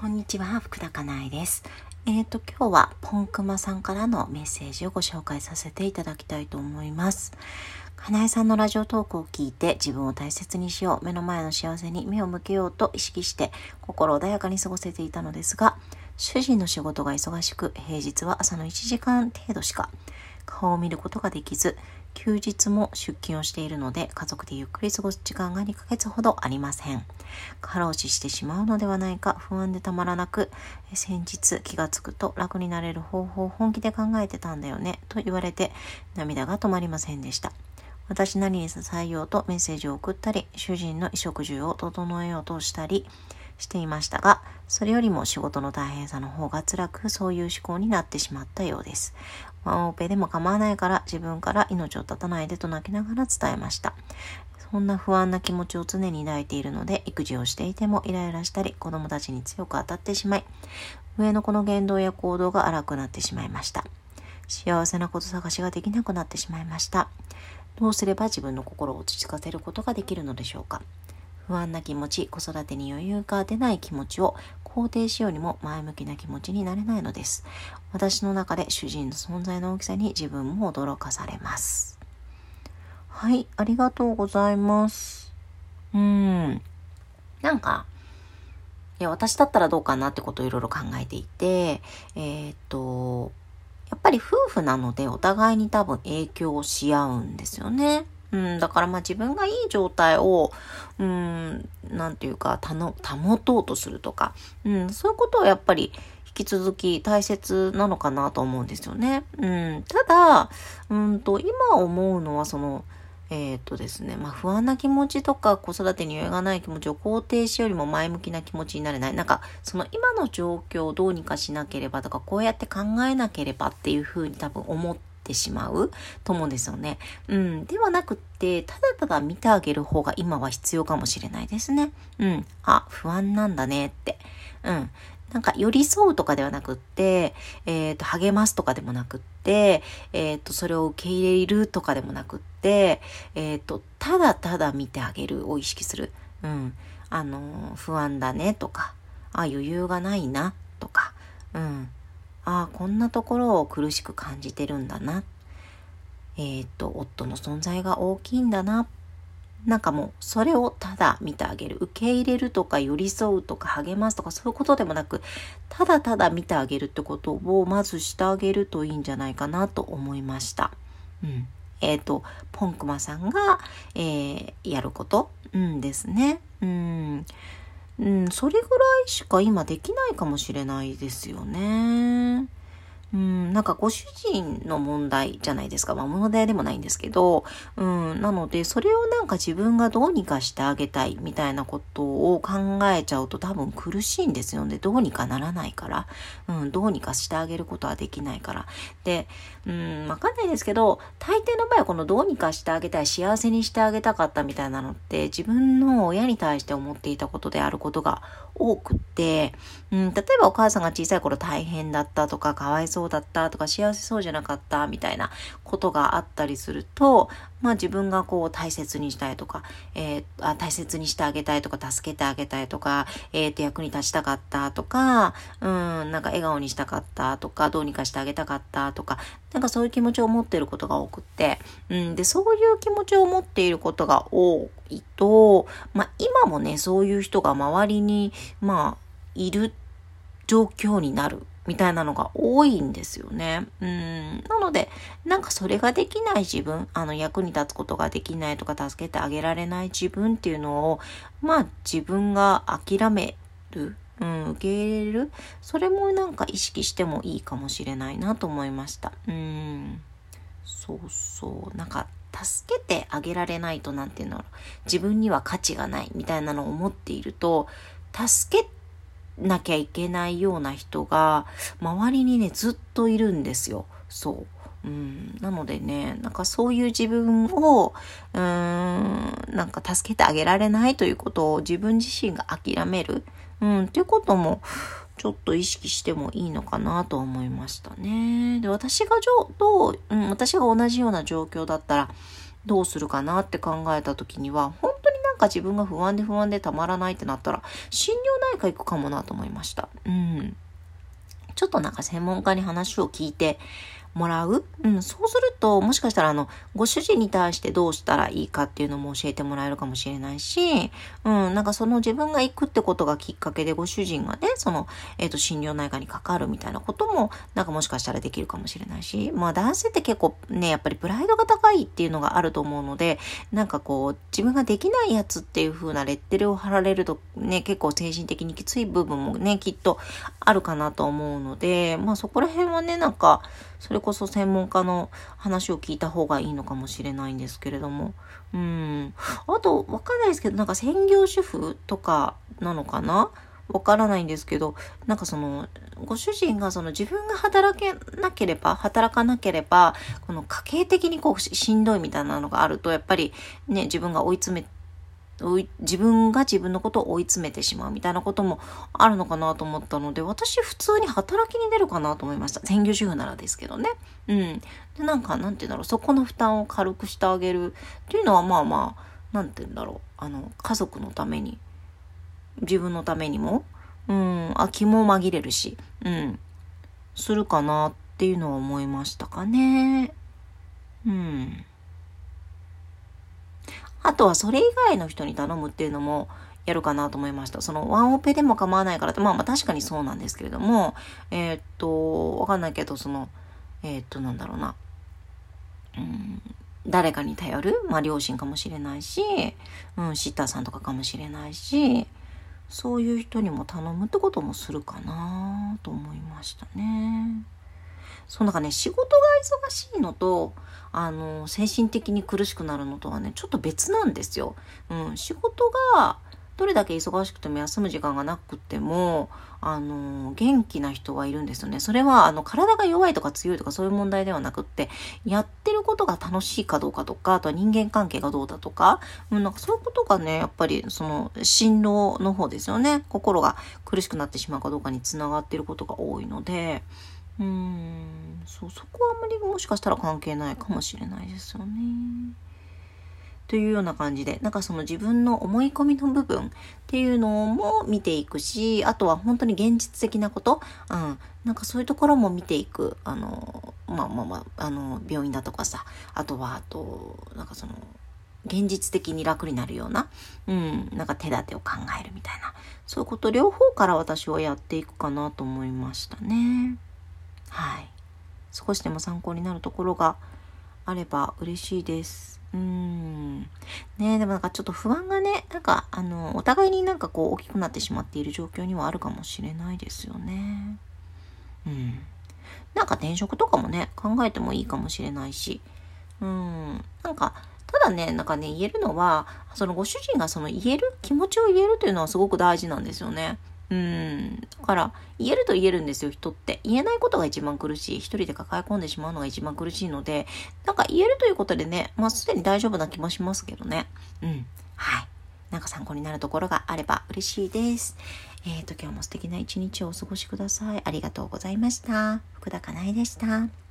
こんにちは、福田かなえです。えっ、ー、と、今日はポンクマさんからのメッセージをご紹介させていただきたいと思います。かなえさんのラジオトークを聞いて自分を大切にしよう、目の前の幸せに目を向けようと意識して心穏やかに過ごせていたのですが、主人の仕事が忙しく、平日は朝の1時間程度しか顔を見ることができず、休日も出勤をしているので、家族でゆっくり過ごす時間が2ヶ月ほどありません。過労死してしまうのではないか不安でたまらなく、先日気がつくと楽になれる方法を本気で考えてたんだよね、と言われて涙が止まりませんでした。私なりに支えようとメッセージを送ったり、主人の衣食住を整えようとしたりしていましたが、それよりも仕事の大変さの方が辛く、そういう思考になってしまったようです。ワンオペでも構わないから自分から命を絶たないでと泣きながら伝えました。そんな不安な気持ちを常に抱いているので、育児をしていてもイライラしたり、子供たちに強く当たってしまい、上の子の言動や行動が荒くなってしまいました。幸せなこと探しができなくなってしまいました。どうすれば自分の心を落ち着かせることができるのでしょうか？不安な気持ち、子育てに余裕が出ない気持ちを肯定しようにも前向きな気持ちになれないのです。私の中で主人の存在の大きさに自分も驚かされます。はい、ありがとうございます。うん。なんか、いや、私だったらどうかなってことをいろいろ考えていて、えー、っと、やっぱり夫婦なのでお互いに多分影響し合うんですよね。うん、だからまあ自分がいい状態を、うん、なんていうか、たの、保とうとするとか、うん、そういうことをやっぱり引き続き大切なのかなと思うんですよね。うん、ただ、うんと、今思うのはその、えっ、とですね、まあ不安な気持ちとか子育てに余裕がない気持ちを肯定しよりも前向きな気持ちになれない。なんか、その今の状況をどうにかしなければとか、こうやって考えなければっていうふうに多分思ってしまうと思うんですよね。うん。ではなくって、ただただ見てあげる方が今は必要かもしれないですね。うん。あ、不安なんだねって。うん。なんか寄り添うとかではなくって、えっ、ー、と、励ますとかでもなくって、えっ、ー、と、それを受け入れるとかでもなくって、えっ、ー、と、ただただ見てあげるを意識する。うん。あの、不安だねとか、あ、余裕がないなとか、うん。ああ、こんなところを苦しく感じてるんだな。えっ、と、夫の存在が大きいんだな。なんかもう、それをただ見てあげる。受け入れるとか寄り添うとか励ますとかそういうことでもなく、ただただ見てあげるってことをまずしてあげるといいんじゃないかなと思いました。うん。えっ、ー、と、ポンクマさんが、えー、やること、うんですね。うん。うん、それぐらいしか今できないかもしれないですよね。うん、なんかご主人の問題じゃないですか。まあ問題でもないんですけど、うん、なのでそれをなんか自分がどうにかしてあげたいみたいなことを考えちゃうと多分苦しいんですよね。どうにかならないから。うん、どうにかしてあげることはできないから。で、うん、わかんないですけど、大抵の場合はこのどうにかしてあげたい、幸せにしてあげたかったみたいなのって自分の親に対して思っていたことであることが多くって、うん、例えばお母さんが小さい頃大変だったとか、かわいそうそうだったとか幸せそうじゃなかったみたいなことがあったりすると、まあ自分がこう大切にしたいとか、えー、あ大切にしてあげたいとか、助けてあげたいとか、えっ、ー、と役に立ちたかったとか、うん、なんか笑顔にしたかったとか、どうにかしてあげたかったとか、なんかそういう気持ちを持ってることが多くって、うん、で、そういう気持ちを持っていることが多いと、まあ今もね、そういう人が周りに、まあ、いる状況になる。みたいなのが多いんですよね。うん。なので、なんかそれができない自分、あの役に立つことができないとか助けてあげられない自分っていうのを、まあ自分が諦める。うん、受け入れるそれもなんか意識してもいいかもしれないなと思いました。うん。そうそう。なんか、助けてあげられないとなんていうの自分には価値がないみたいなのを思っていると、助けなきゃいけないような人が周りにねずっといるんですよ。そう。うん、なのでね、なんかそういう自分を、うーん、なんか助けてあげられないということを自分自身が諦める、うん、っていうことも、ちょっと意識してもいいのかなと思いましたね。で、私がどう、うん、私が同じような状況だったら、どうするかなって考えた時には、本か自分が不安で不安でたまらないってなったら、心療内科行くかもなと思いました。うん。ちょっとなんか専門家に話を聞いて、もらう？うん、そうすると、もしかしたらあの、ご主人に対してどうしたらいいかっていうのも教えてもらえるかもしれないし、うん、なんかその自分が行くってことがきっかけでご主人がね、その、えっ、ー、と、心療内科にかかるみたいなことも、なんかもしかしたらできるかもしれないし、まあ男性って結構ね、やっぱりプライドが高いっていうのがあると思うので、なんかこう、自分ができないやつっていう風なレッテルを貼られるとね、結構精神的にきつい部分もね、きっとあるかなと思うので、まあそこら辺はね、なんか、それこそ専門家の話を聞いた方がいいのかもしれないんですけれども。うん。あと、わかんないですけど、なんか専業主婦とかなのかな？わからないんですけど、なんかその、ご主人がその自分が働けなければ、働かなければ、この家計的にこうしんどいみたいなのがあると、やっぱりね、自分が追い詰め自分が自分のことを追い詰めてしまうみたいなこともあるのかなと思ったので、私普通に働きに出るかなと思いました。専業主婦ならですけどね。うん。で、なんか、なんて言うんだろう、そこの負担を軽くしてあげるっていうのは、まあまあ、なんて言うんだろう、あの、家族のために、自分のためにも、うん、あ、気も紛れるし、うん、するかなっていうのは思いましたかね。うん。あとはそれ以外の人に頼むっていうのもやるかなと思いました。そのワンオペでも構わないからって、まあまあ確かにそうなんですけれども、えー、っと、わかんないけど、その、えー、っと、なんだろうな。うん、誰かに頼る、まあ両親かもしれないし、うん、シッターさんとかかもしれないし、そういう人にも頼むってこともするかなと思いましたね。そうなんかね、仕事が忙しいのと、あの、精神的に苦しくなるのとはね、ちょっと別なんですよ。うん、仕事が、どれだけ忙しくても休む時間がなくても、あの、元気な人はいるんですよね。それは、あの、体が弱いとか強いとかそういう問題ではなくって、やってることが楽しいかどうかとか、あとは人間関係がどうだとか、うん、なんかそういうことがね、やっぱり、その、心労の方ですよね。心が苦しくなってしまうかどうかにつながっていることが多いので、うん、そう、そこはあんまりもしかしたら関係ないかもしれないですよね。というような感じで、なんかその自分の思い込みの部分っていうのも見ていくし、あとは本当に現実的なこと、うん、なんかそういうところも見ていく、あの、まあまあまあ、あの、病院だとかさ、あとは、あと、なんかその、現実的に楽になるような、うん、なんか手立てを考えるみたいな、そういうこと両方から私はやっていくかなと思いましたね。はい。少しでも参考になるところがあれば嬉しいです。うん。ねでもなんかちょっと不安がね、なんかあの、お互いになんかこう大きくなってしまっている状況にはあるかもしれないですよね。うん。なんか転職とかもね、考えてもいいかもしれないし。うん。なんか、ただね、なんかね、言えるのは、そのご主人がその言える、気持ちを言えるというのはすごく大事なんですよね。うん。だから、言えると言えるんですよ、人って。言えないことが一番苦しい。一人で抱え込んでしまうのが一番苦しいので、なんか言えるということでね、まあ、すでに大丈夫な気もしますけどね。うん。はい。なんか参考になるところがあれば嬉しいです。えっ、ー、と、今日も素敵な一日をお過ごしください。ありがとうございました。福田かなえでした。